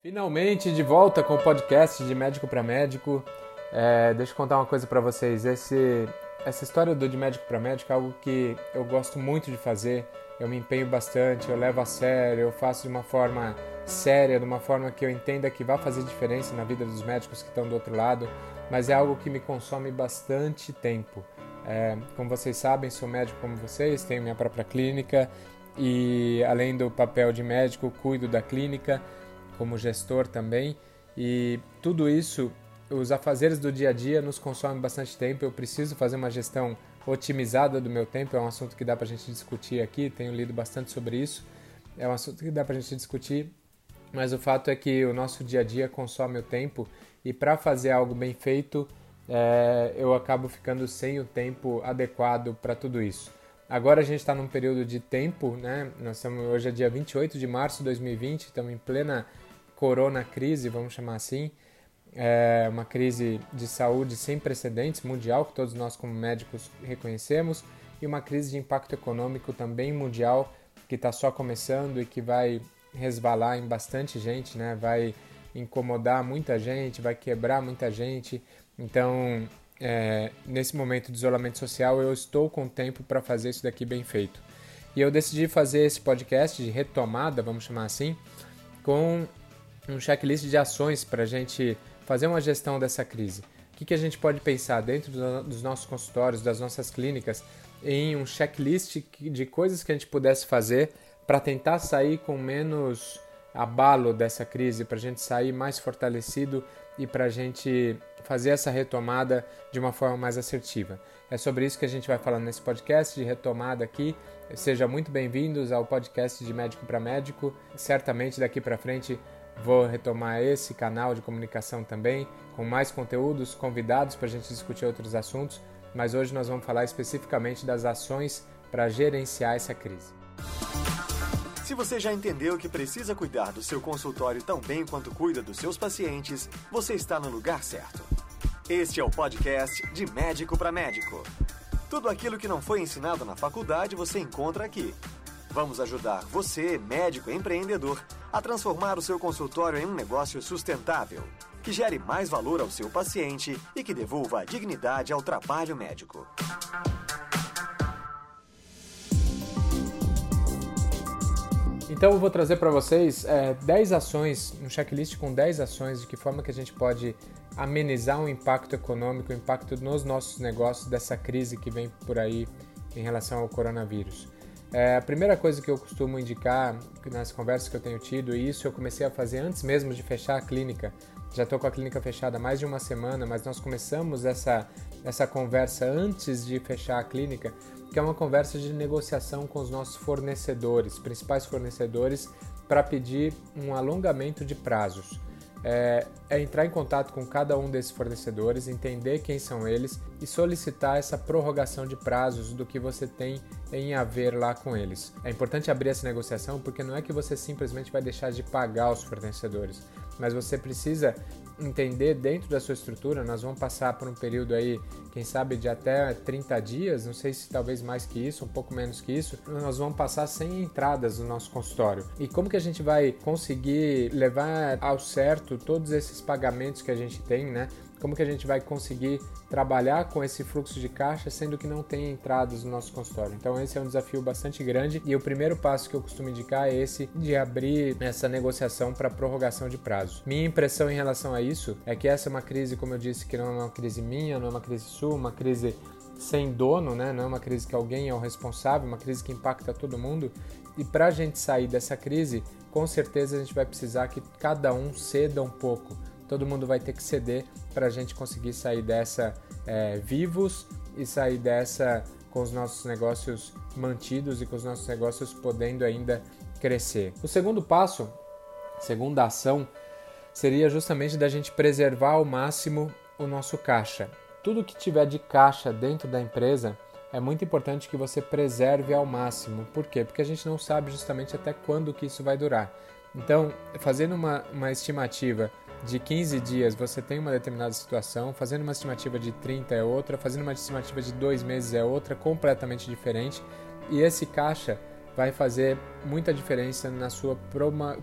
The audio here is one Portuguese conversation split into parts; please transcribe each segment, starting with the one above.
Finalmente de volta com o podcast de médico para médico. É, deixa eu contar uma coisa para vocês. Esse, essa história do de médico para médico é algo que eu gosto muito de fazer. Eu me empenho bastante, eu levo a sério, eu faço de uma forma séria, de uma forma que eu entenda que vai fazer diferença na vida dos médicos que estão do outro lado. Mas é algo que me consome bastante tempo. É, como vocês sabem, sou médico como vocês, tenho minha própria clínica e além do papel de médico, cuido da clínica como gestor também. E tudo isso, os afazeres do dia a dia nos consomem bastante tempo. Eu preciso fazer uma gestão otimizada do meu tempo. É um assunto que dá para a gente discutir aqui. Tenho lido bastante sobre isso. É um assunto que dá para a gente discutir. Mas o fato é que o nosso dia a dia consome o tempo e para fazer algo bem feito, é, eu acabo ficando sem o tempo adequado para tudo isso. Agora a gente está num período de tempo, né? Nós estamos hoje é dia 28 de março de 2020, estamos em plena corona crise, vamos chamar assim, é uma crise de saúde sem precedentes mundial, que todos nós como médicos reconhecemos, e uma crise de impacto econômico também mundial, que está só começando e que vai resvalar em bastante gente, né? vai incomodar muita gente, vai quebrar muita gente. Então, é, nesse momento de isolamento social, eu estou com tempo para fazer isso daqui bem feito. E eu decidi fazer esse podcast de retomada, vamos chamar assim, com um checklist de ações para a gente fazer uma gestão dessa crise. O que, que a gente pode pensar dentro do, dos nossos consultórios, das nossas clínicas, em um checklist de coisas que a gente pudesse fazer para tentar sair com menos abalo dessa crise, para a gente sair mais fortalecido e para a gente fazer essa retomada de uma forma mais assertiva. É sobre isso que a gente vai falar nesse podcast de retomada aqui. Sejam muito bem-vindos ao podcast de Médico para Médico. Certamente daqui para frente Vou retomar esse canal de comunicação também, com mais conteúdos, convidados para a gente discutir outros assuntos, mas hoje nós vamos falar especificamente das ações para gerenciar essa crise. Se você já entendeu que precisa cuidar do seu consultório tão bem quanto cuida dos seus pacientes, você está no lugar certo. Este é o podcast de Médico para Médico. Tudo aquilo que não foi ensinado na faculdade você encontra aqui. Vamos ajudar você, médico empreendedor, a transformar o seu consultório em um negócio sustentável, que gere mais valor ao seu paciente e que devolva dignidade ao trabalho médico. Então eu vou trazer para vocês é, 10 ações, um checklist com 10 ações de que forma que a gente pode amenizar o impacto econômico, o impacto nos nossos negócios dessa crise que vem por aí em relação ao coronavírus. É, a primeira coisa que eu costumo indicar nas conversas que eu tenho tido, e isso eu comecei a fazer antes mesmo de fechar a clínica. Já estou com a clínica fechada há mais de uma semana, mas nós começamos essa, essa conversa antes de fechar a clínica, que é uma conversa de negociação com os nossos fornecedores, principais fornecedores, para pedir um alongamento de prazos é, é, entrar em contato com cada um desses fornecedores, entender quem são eles e solicitar essa prorrogação de prazos do que você tem em haver lá com eles. É importante abrir essa negociação porque não é que você simplesmente vai deixar de pagar os fornecedores, mas você precisa entender dentro da sua estrutura, nós vamos passar por um período aí, quem sabe de até 30 dias, não sei se talvez mais que isso, um pouco menos que isso, nós vamos passar sem entradas no nosso consultório. E como que a gente vai conseguir levar ao certo todos esses pagamentos que a gente tem, né? Como que a gente vai conseguir trabalhar com esse fluxo de caixa, sendo que não tem entradas no nosso consultório. Então esse é um desafio bastante grande e o primeiro passo que eu costumo indicar é esse de abrir essa negociação para prorrogação de prazo. Minha impressão em relação a isso é que essa é uma crise, como eu disse, que não é uma crise minha, não é uma crise sua, uma crise sem dono, né? não é uma crise que alguém é o responsável, uma crise que impacta todo mundo. E para a gente sair dessa crise, com certeza a gente vai precisar que cada um ceda um pouco todo mundo vai ter que ceder para a gente conseguir sair dessa é, vivos e sair dessa com os nossos negócios mantidos e com os nossos negócios podendo ainda crescer. O segundo passo, segunda ação, seria justamente da gente preservar ao máximo o nosso caixa. Tudo que tiver de caixa dentro da empresa é muito importante que você preserve ao máximo. Por quê? Porque a gente não sabe justamente até quando que isso vai durar. Então, fazendo uma, uma estimativa de 15 dias você tem uma determinada situação, fazendo uma estimativa de 30 é outra, fazendo uma estimativa de dois meses é outra, completamente diferente. E esse caixa vai fazer muita diferença na sua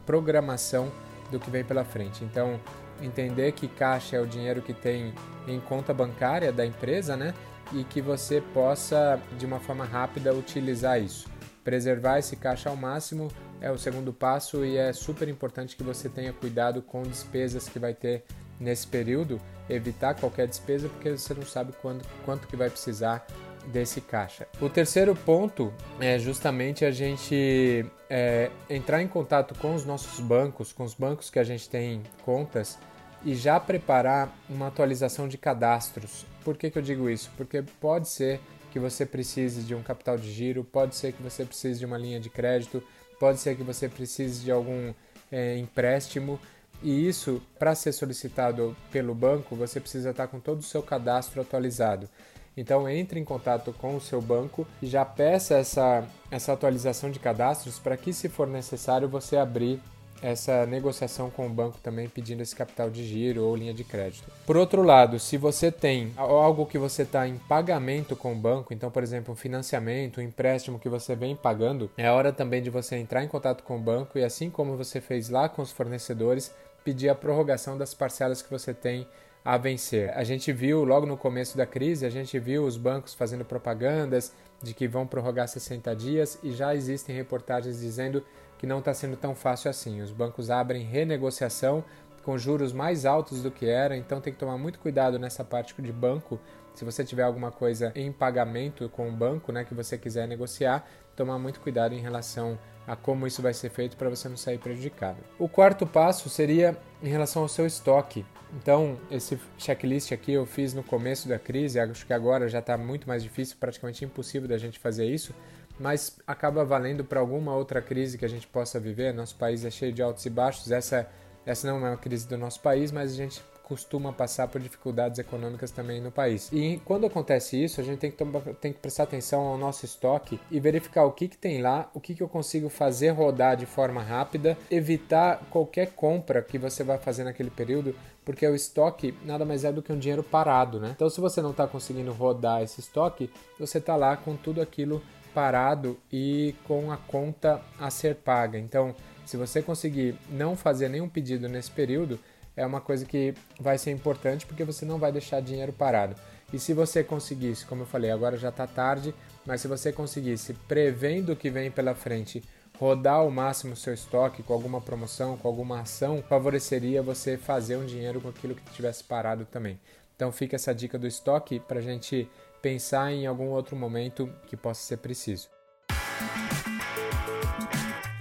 programação do que vem pela frente. Então, entender que caixa é o dinheiro que tem em conta bancária da empresa, né? E que você possa, de uma forma rápida, utilizar isso. Preservar esse caixa ao máximo é o segundo passo e é super importante que você tenha cuidado com despesas que vai ter nesse período, evitar qualquer despesa porque você não sabe quando, quanto que vai precisar desse caixa. O terceiro ponto é justamente a gente é, entrar em contato com os nossos bancos, com os bancos que a gente tem contas e já preparar uma atualização de cadastros. Por que, que eu digo isso? Porque pode ser que você precise de um capital de giro, pode ser que você precise de uma linha de crédito, pode ser que você precise de algum é, empréstimo. E isso, para ser solicitado pelo banco, você precisa estar com todo o seu cadastro atualizado. Então entre em contato com o seu banco e já peça essa, essa atualização de cadastros para que, se for necessário, você abrir essa negociação com o banco também pedindo esse capital de giro ou linha de crédito. Por outro lado, se você tem algo que você está em pagamento com o banco, então, por exemplo, um financiamento, um empréstimo que você vem pagando, é hora também de você entrar em contato com o banco e, assim como você fez lá com os fornecedores, pedir a prorrogação das parcelas que você tem a vencer. A gente viu logo no começo da crise, a gente viu os bancos fazendo propagandas de que vão prorrogar 60 dias e já existem reportagens dizendo que não está sendo tão fácil assim. Os bancos abrem renegociação com juros mais altos do que era, então tem que tomar muito cuidado nessa parte de banco. Se você tiver alguma coisa em pagamento com o banco, né, que você quiser negociar, tomar muito cuidado em relação a como isso vai ser feito para você não sair prejudicado. O quarto passo seria em relação ao seu estoque. Então, esse checklist aqui eu fiz no começo da crise, acho que agora já está muito mais difícil, praticamente impossível da gente fazer isso, mas acaba valendo para alguma outra crise que a gente possa viver. Nosso país é cheio de altos e baixos, essa, essa não é uma crise do nosso país, mas a gente costuma passar por dificuldades econômicas também no país. E quando acontece isso, a gente tem que, tomar, tem que prestar atenção ao nosso estoque e verificar o que, que tem lá, o que, que eu consigo fazer rodar de forma rápida, evitar qualquer compra que você vai fazer naquele período, porque o estoque nada mais é do que um dinheiro parado, né? Então, se você não está conseguindo rodar esse estoque, você está lá com tudo aquilo parado e com a conta a ser paga. Então, se você conseguir não fazer nenhum pedido nesse período, é uma coisa que vai ser importante porque você não vai deixar dinheiro parado. E se você conseguisse, como eu falei, agora já está tarde, mas se você conseguisse, prevendo o que vem pela frente, rodar ao máximo o seu estoque com alguma promoção, com alguma ação, favoreceria você fazer um dinheiro com aquilo que tivesse parado também. Então fica essa dica do estoque para a gente pensar em algum outro momento que possa ser preciso.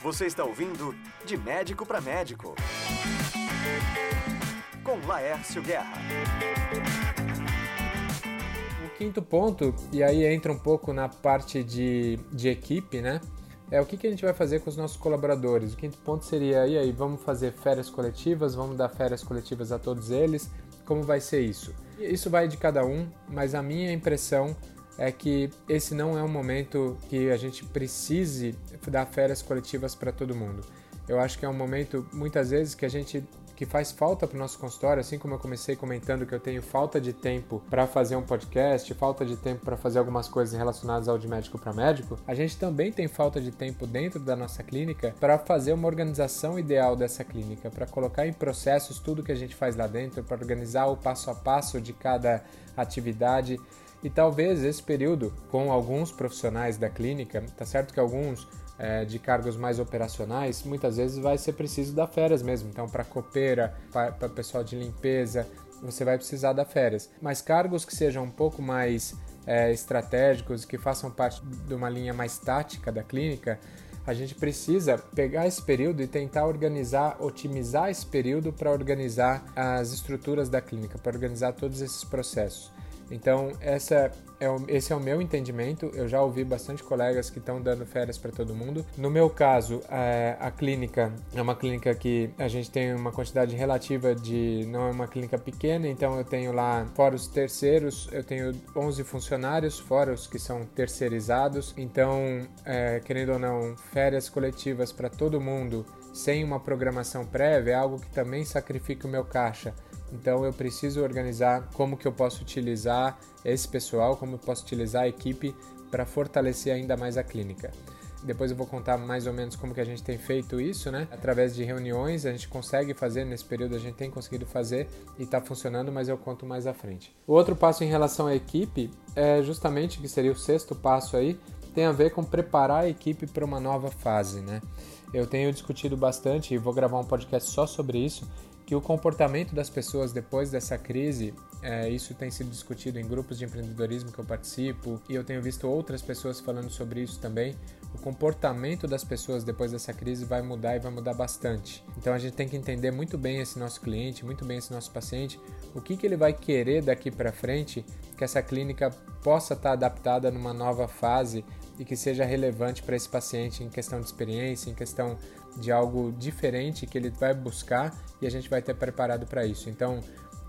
Você está ouvindo De Médico para Médico com Laércio Guerra. O quinto ponto, e aí entra um pouco na parte de, de equipe, né? É o que, que a gente vai fazer com os nossos colaboradores. O quinto ponto seria, e aí, vamos fazer férias coletivas, vamos dar férias coletivas a todos eles, como vai ser isso? Isso vai de cada um, mas a minha impressão é que esse não é um momento que a gente precise dar férias coletivas para todo mundo. Eu acho que é um momento, muitas vezes, que a gente que faz falta para o nosso consultório, assim como eu comecei comentando que eu tenho falta de tempo para fazer um podcast, falta de tempo para fazer algumas coisas relacionadas ao de médico para médico, a gente também tem falta de tempo dentro da nossa clínica para fazer uma organização ideal dessa clínica, para colocar em processos tudo que a gente faz lá dentro, para organizar o passo a passo de cada atividade. E talvez esse período, com alguns profissionais da clínica, tá certo que alguns é, de cargos mais operacionais, muitas vezes vai ser preciso dar férias mesmo. Então, para copeira, para pessoal de limpeza, você vai precisar dar férias. Mas cargos que sejam um pouco mais é, estratégicos, que façam parte de uma linha mais tática da clínica, a gente precisa pegar esse período e tentar organizar, otimizar esse período para organizar as estruturas da clínica, para organizar todos esses processos. Então, essa é o, esse é o meu entendimento. Eu já ouvi bastante colegas que estão dando férias para todo mundo. No meu caso, a, a, clínica é uma clínica que a gente tem uma quantidade relativa de. não é uma clínica pequena, então eu tenho lá, fora os terceiros, eu tenho 11 funcionários, fora os que são terceirizados. Então, é, querendo ou não, férias coletivas para todo mundo sem uma programação prévia é algo que também sacrifica o meu caixa. Então eu preciso organizar como que eu posso utilizar esse pessoal, como eu posso utilizar a equipe para fortalecer ainda mais a clínica. Depois eu vou contar mais ou menos como que a gente tem feito isso, né? Através de reuniões, a gente consegue fazer, nesse período a gente tem conseguido fazer e está funcionando, mas eu conto mais à frente. O outro passo em relação à equipe é justamente, que seria o sexto passo aí, tem a ver com preparar a equipe para uma nova fase, né? Eu tenho discutido bastante e vou gravar um podcast só sobre isso, que o comportamento das pessoas depois dessa crise, é, isso tem sido discutido em grupos de empreendedorismo que eu participo e eu tenho visto outras pessoas falando sobre isso também. O comportamento das pessoas depois dessa crise vai mudar e vai mudar bastante. Então a gente tem que entender muito bem esse nosso cliente, muito bem esse nosso paciente, o que, que ele vai querer daqui para frente que essa clínica possa estar tá adaptada numa nova fase e que seja relevante para esse paciente em questão de experiência, em questão de algo diferente que ele vai buscar e a gente vai ter preparado para isso. Então,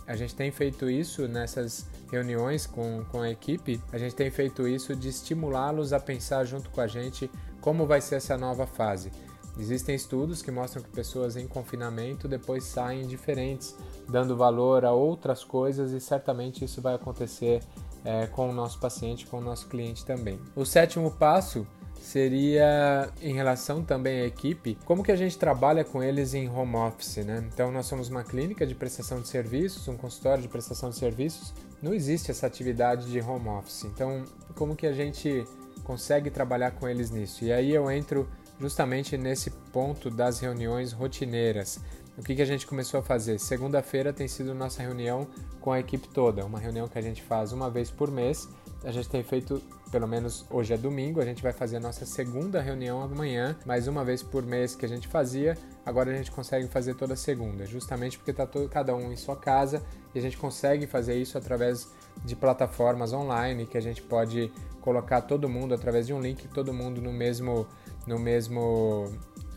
a gente tem feito isso nessas reuniões com, com a equipe, a gente tem feito isso de estimulá-los a pensar junto com a gente como vai ser essa nova fase. Existem estudos que mostram que pessoas em confinamento depois saem diferentes, dando valor a outras coisas e certamente isso vai acontecer é, com o nosso paciente, com o nosso cliente também. O sétimo passo seria em relação também à equipe, como que a gente trabalha com eles em home office, né? Então nós somos uma clínica de prestação de serviços, um consultório de prestação de serviços. Não existe essa atividade de home office. Então, como que a gente consegue trabalhar com eles nisso? E aí eu entro justamente nesse ponto das reuniões rotineiras. O que, que a gente começou a fazer? Segunda-feira tem sido nossa reunião com a equipe toda, uma reunião que a gente faz uma vez por mês. A gente tem feito, pelo menos hoje é domingo, a gente vai fazer a nossa segunda reunião amanhã, mais uma vez por mês que a gente fazia, agora a gente consegue fazer toda segunda, justamente porque está cada um em sua casa e a gente consegue fazer isso através de plataformas online que a gente pode colocar todo mundo através de um link, todo mundo no mesmo, no mesmo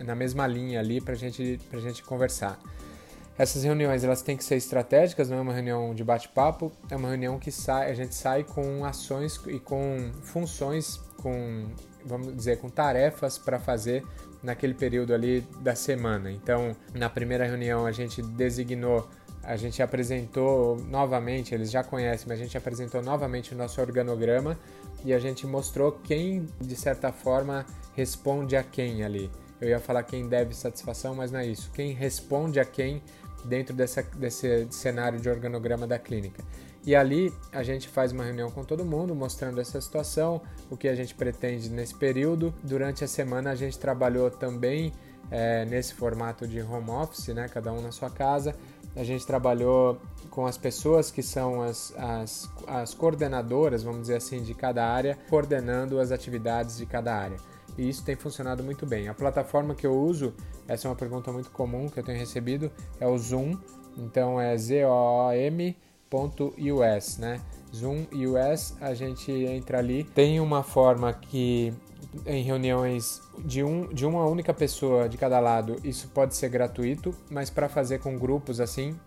na mesma linha ali para gente, a gente conversar. Essas reuniões elas têm que ser estratégicas, não é uma reunião de bate-papo, é uma reunião que sai, a gente sai com ações e com funções, com vamos dizer, com tarefas para fazer naquele período ali da semana. Então, na primeira reunião a gente designou, a gente apresentou novamente, eles já conhecem, mas a gente apresentou novamente o nosso organograma e a gente mostrou quem de certa forma responde a quem ali. Eu ia falar quem deve satisfação, mas não é isso. Quem responde a quem dentro dessa, desse cenário de organograma da clínica. E ali a gente faz uma reunião com todo mundo, mostrando essa situação, o que a gente pretende nesse período. Durante a semana a gente trabalhou também é, nesse formato de home office, né, cada um na sua casa. A gente trabalhou com as pessoas que são as, as, as coordenadoras, vamos dizer assim, de cada área, coordenando as atividades de cada área e isso tem funcionado muito bem. A plataforma que eu uso, essa é uma pergunta muito comum que eu tenho recebido, é o Zoom, então é zoom.us, né? Zoom US, a gente entra ali. Tem uma forma que em reuniões de, um, de uma única pessoa de cada lado, isso pode ser gratuito, mas para fazer com grupos assim,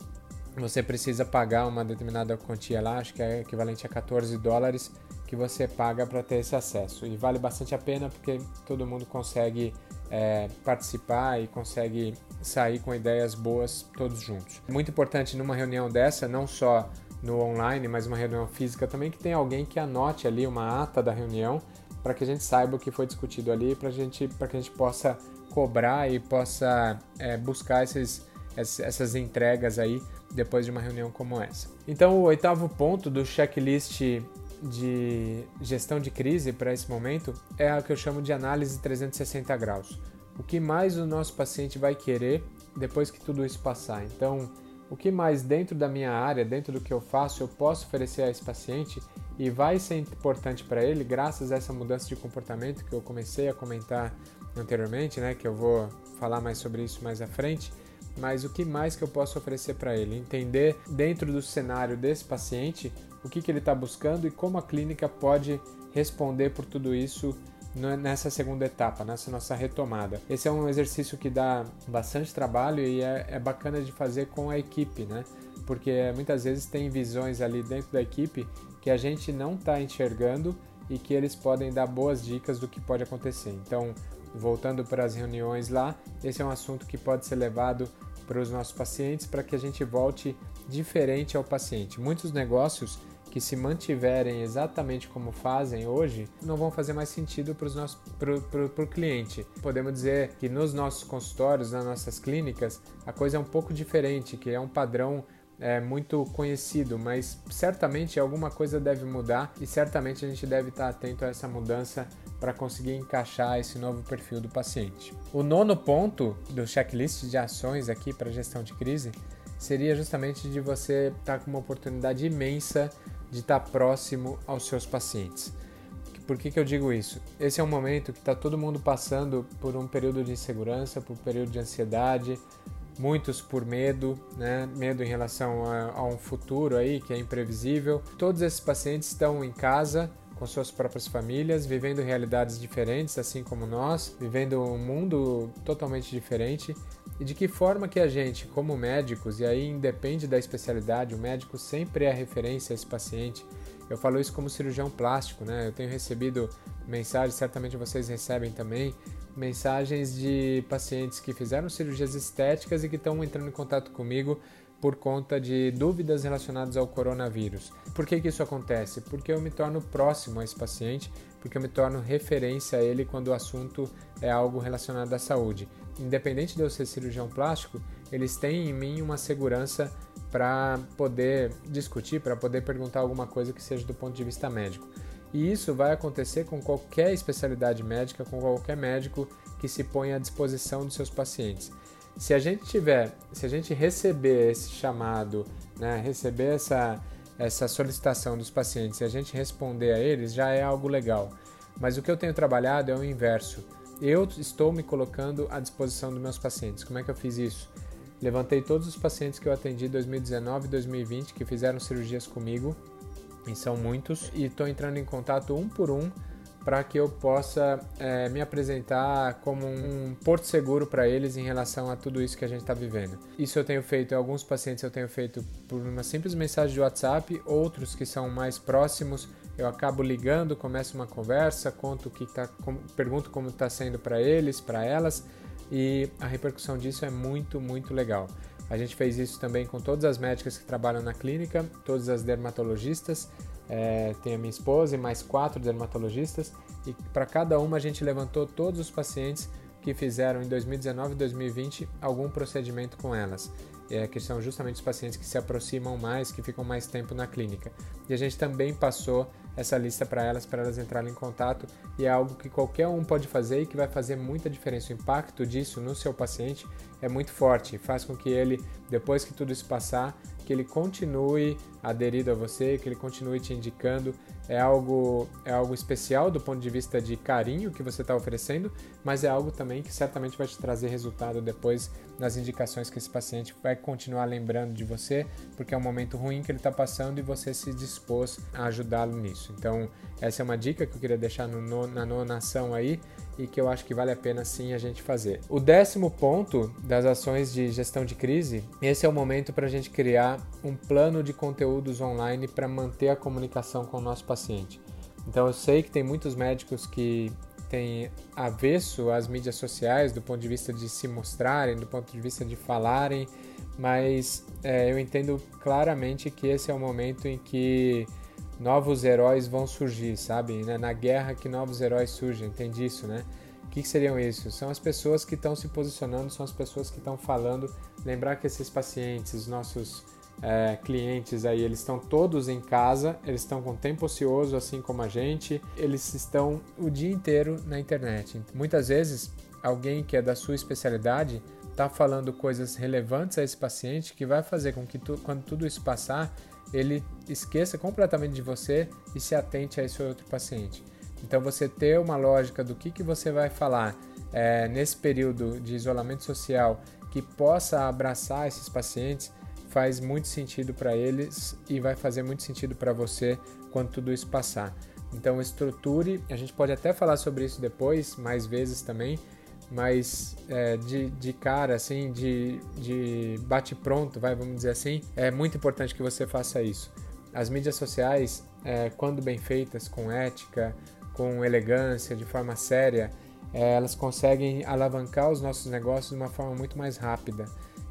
você precisa pagar uma determinada quantia lá, acho que é equivalente a 14 dólares que você paga para ter esse acesso. E vale bastante a pena porque todo mundo consegue é, participar e consegue sair com ideias boas todos juntos. Muito importante numa reunião dessa, não só no online, mas uma reunião física também, que tem alguém que anote ali uma ata da reunião para que a gente saiba o que foi discutido ali, para gente, que a gente possa cobrar e possa é, buscar esses, essas entregas aí depois de uma reunião como essa. Então, o oitavo ponto do checklist de gestão de crise para esse momento é o que eu chamo de análise 360 graus. O que mais o nosso paciente vai querer depois que tudo isso passar? Então, o que mais dentro da minha área, dentro do que eu faço, eu posso oferecer a esse paciente e vai ser importante para ele graças a essa mudança de comportamento que eu comecei a comentar anteriormente, né, que eu vou falar mais sobre isso mais à frente. Mas o que mais que eu posso oferecer para ele? Entender dentro do cenário desse paciente o que, que ele está buscando e como a clínica pode responder por tudo isso nessa segunda etapa, nessa nossa retomada. Esse é um exercício que dá bastante trabalho e é, é bacana de fazer com a equipe, né? Porque muitas vezes tem visões ali dentro da equipe que a gente não está enxergando e que eles podem dar boas dicas do que pode acontecer. Então, voltando para as reuniões lá, esse é um assunto que pode ser levado para os nossos pacientes para que a gente volte diferente ao paciente. Muitos negócios que se mantiverem exatamente como fazem hoje, não vão fazer mais sentido para o cliente. Podemos dizer que nos nossos consultórios, nas nossas clínicas, a coisa é um pouco diferente, que é um padrão é, muito conhecido, mas certamente alguma coisa deve mudar e certamente a gente deve estar atento a essa mudança para conseguir encaixar esse novo perfil do paciente. O nono ponto do checklist de ações aqui para gestão de crise seria justamente de você estar com uma oportunidade imensa de estar próximo aos seus pacientes. Por que, que eu digo isso? Esse é um momento que está todo mundo passando por um período de insegurança, por um período de ansiedade, muitos por medo, né? medo em relação a, a um futuro aí que é imprevisível. Todos esses pacientes estão em casa com suas próprias famílias, vivendo realidades diferentes, assim como nós, vivendo um mundo totalmente diferente. E de que forma que a gente, como médicos, e aí independe da especialidade, o médico sempre é referência a esse paciente. Eu falo isso como cirurgião plástico, né? Eu tenho recebido mensagens, certamente vocês recebem também, mensagens de pacientes que fizeram cirurgias estéticas e que estão entrando em contato comigo por conta de dúvidas relacionadas ao coronavírus. Por que, que isso acontece? Porque eu me torno próximo a esse paciente, porque eu me torno referência a ele quando o assunto é algo relacionado à saúde. Independente de eu ser cirurgião plástico, eles têm em mim uma segurança para poder discutir, para poder perguntar alguma coisa que seja do ponto de vista médico. E isso vai acontecer com qualquer especialidade médica, com qualquer médico que se põe à disposição dos seus pacientes. Se a gente tiver, se a gente receber esse chamado, né, receber essa, essa solicitação dos pacientes e a gente responder a eles, já é algo legal. Mas o que eu tenho trabalhado é o inverso. Eu estou me colocando à disposição dos meus pacientes. Como é que eu fiz isso? Levantei todos os pacientes que eu atendi em 2019 e 2020 que fizeram cirurgias comigo, e são muitos, e estou entrando em contato um por um para que eu possa é, me apresentar como um porto seguro para eles em relação a tudo isso que a gente está vivendo. Isso eu tenho feito, alguns pacientes eu tenho feito por uma simples mensagem de WhatsApp, outros que são mais próximos eu acabo ligando, começo uma conversa, conto o que tá, com, pergunto como está sendo para eles, para elas e a repercussão disso é muito, muito legal. A gente fez isso também com todas as médicas que trabalham na clínica, todas as dermatologistas é, tem a minha esposa e mais quatro dermatologistas, e para cada uma a gente levantou todos os pacientes que fizeram em 2019 e 2020 algum procedimento com elas. É, que são justamente os pacientes que se aproximam mais, que ficam mais tempo na clínica. E a gente também passou essa lista para elas, para elas entrarem em contato, e é algo que qualquer um pode fazer e que vai fazer muita diferença. O impacto disso no seu paciente é muito forte, faz com que ele, depois que tudo isso passar, que ele continue aderido a você, que ele continue te indicando. É algo, é algo especial do ponto de vista de carinho que você está oferecendo, mas é algo também que certamente vai te trazer resultado depois nas indicações que esse paciente vai continuar lembrando de você, porque é um momento ruim que ele está passando e você se dispôs a ajudá-lo nisso. Então, essa é uma dica que eu queria deixar no, na nonação aí e que eu acho que vale a pena sim a gente fazer. O décimo ponto das ações de gestão de crise, esse é o momento para a gente criar um plano de conteúdos online para manter a comunicação com o nosso paciente. Então eu sei que tem muitos médicos que têm avesso às mídias sociais do ponto de vista de se mostrarem, do ponto de vista de falarem, mas é, eu entendo claramente que esse é o momento em que novos heróis vão surgir, sabe? Né? Na guerra que novos heróis surgem, entende isso, né? O que, que seriam isso? São as pessoas que estão se posicionando, são as pessoas que estão falando. Lembrar que esses pacientes, os nossos é, clientes aí, eles estão todos em casa, eles estão com tempo ocioso, assim como a gente, eles estão o dia inteiro na internet. Muitas vezes, alguém que é da sua especialidade está falando coisas relevantes a esse paciente que vai fazer com que tu, quando tudo isso passar, ele esqueça completamente de você e se atente a esse outro paciente. Então, você ter uma lógica do que, que você vai falar é, nesse período de isolamento social que possa abraçar esses pacientes faz muito sentido para eles e vai fazer muito sentido para você quando tudo isso passar. Então, estruture, a gente pode até falar sobre isso depois, mais vezes também, mas é, de, de cara, assim, de, de bate-pronto, vai, vamos dizer assim, é muito importante que você faça isso. As mídias sociais, é, quando bem feitas, com ética, com elegância, de forma séria, é, elas conseguem alavancar os nossos negócios de uma forma muito mais rápida.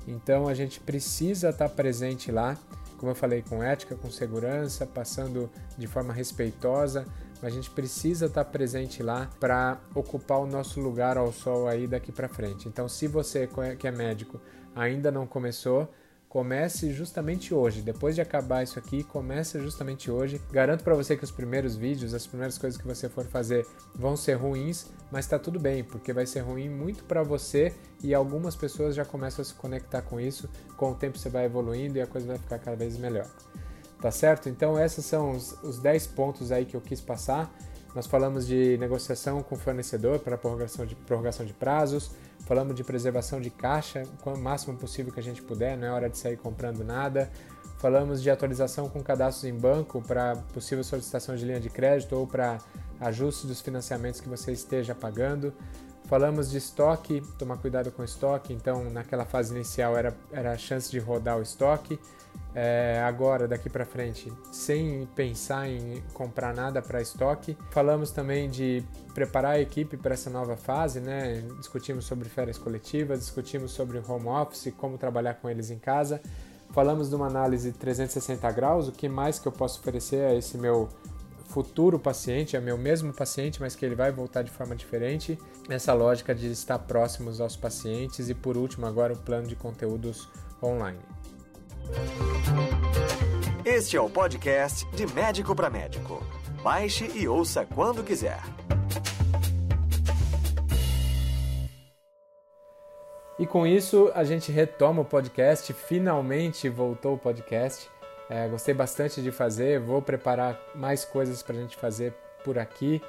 Então a gente precisa estar presente lá como eu falei, com ética, com segurança, passando de forma respeitosa, mas a gente precisa estar presente lá para ocupar o nosso lugar ao sol aí daqui para frente. Então, se você que é médico ainda não começou, comece justamente hoje. Depois de acabar isso aqui, comece justamente hoje. Garanto para você que os primeiros vídeos, as primeiras coisas que você for fazer vão ser ruins, mas está tudo bem, porque vai ser ruim muito para você e algumas pessoas já começam a se conectar com isso. Com o tempo você vai evoluindo e a coisa vai ficar cada vez melhor. Tá certo? Então esses são os, os 10 pontos aí que eu quis passar. Nós falamos de negociação com fornecedor para prorrogação de, prorrogação de prazos, falamos de preservação de caixa, o máximo possível que a gente puder, não é hora de sair comprando nada. Falamos de atualização com cadastros em banco para possível solicitação de linha de crédito ou para ajuste dos financiamentos que você esteja pagando. Falamos de estoque, tomar cuidado com o estoque, então naquela fase inicial era, era a chance de rodar o estoque é, agora, daqui para frente, sem pensar em comprar nada para estoque. Falamos também de preparar a equipe para essa nova fase, né? Discutimos sobre férias coletivas, discutimos sobre home office, como trabalhar com eles em casa. Falamos de uma análise 360 graus, o que mais que eu posso oferecer a esse meu futuro paciente, é meu mesmo paciente, mas que ele vai voltar de forma diferente. Essa lógica de estar próximos aos pacientes e por último agora o plano de conteúdos online. Este é o podcast de Médico para Médico. Baixe e ouça quando quiser. E com isso a gente retoma o podcast. Finalmente voltou o podcast. É, gostei bastante de fazer. Vou preparar mais coisas para a gente fazer por aqui.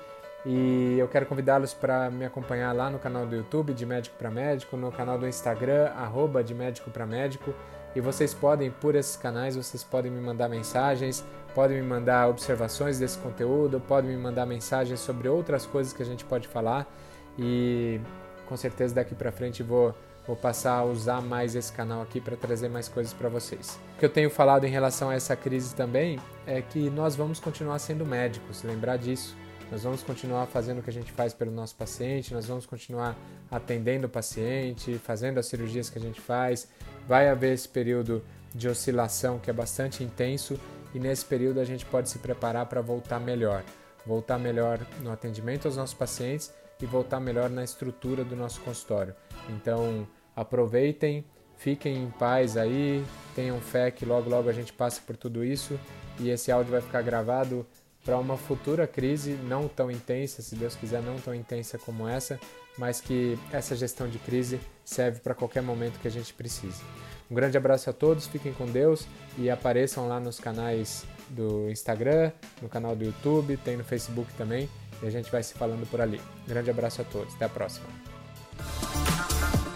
E eu quero convidá-los para me acompanhar lá no canal do YouTube de Médico para Médico, no canal do Instagram, arroba de Médico para Médico. E vocês podem, por esses canais, vocês podem me mandar mensagens, podem me mandar observações desse conteúdo, podem me mandar mensagens sobre outras coisas que a gente pode falar. E com certeza daqui para frente vou, vou passar a usar mais esse canal aqui para trazer mais coisas para vocês. O que eu tenho falado em relação a essa crise também é que nós vamos continuar sendo médicos, lembrar disso. Nós vamos continuar fazendo o que a gente faz pelo nosso paciente, nós vamos continuar atendendo o paciente, fazendo as cirurgias que a gente faz, vai haver esse período de oscilação que é bastante intenso e nesse período a gente pode se preparar para voltar melhor, voltar melhor no atendimento aos nossos pacientes e voltar melhor na estrutura do nosso consultório. Então, aproveitem, fiquem em paz aí, tenham fé que logo logo a gente passa por tudo isso e esse áudio vai ficar gravado para uma futura crise não tão intensa, se Deus quiser, não tão intensa como essa, mas que essa gestão de crise serve para qualquer momento que a gente precise. Um grande abraço a todos, fiquem com Deus e apareçam lá nos canais do Instagram, no canal do YouTube, tem no Facebook também e a gente vai se falando por ali. Grande abraço a todos, até a próxima.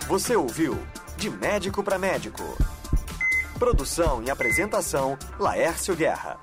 Você ouviu De Médico para Médico. Produção e apresentação Laércio Guerra.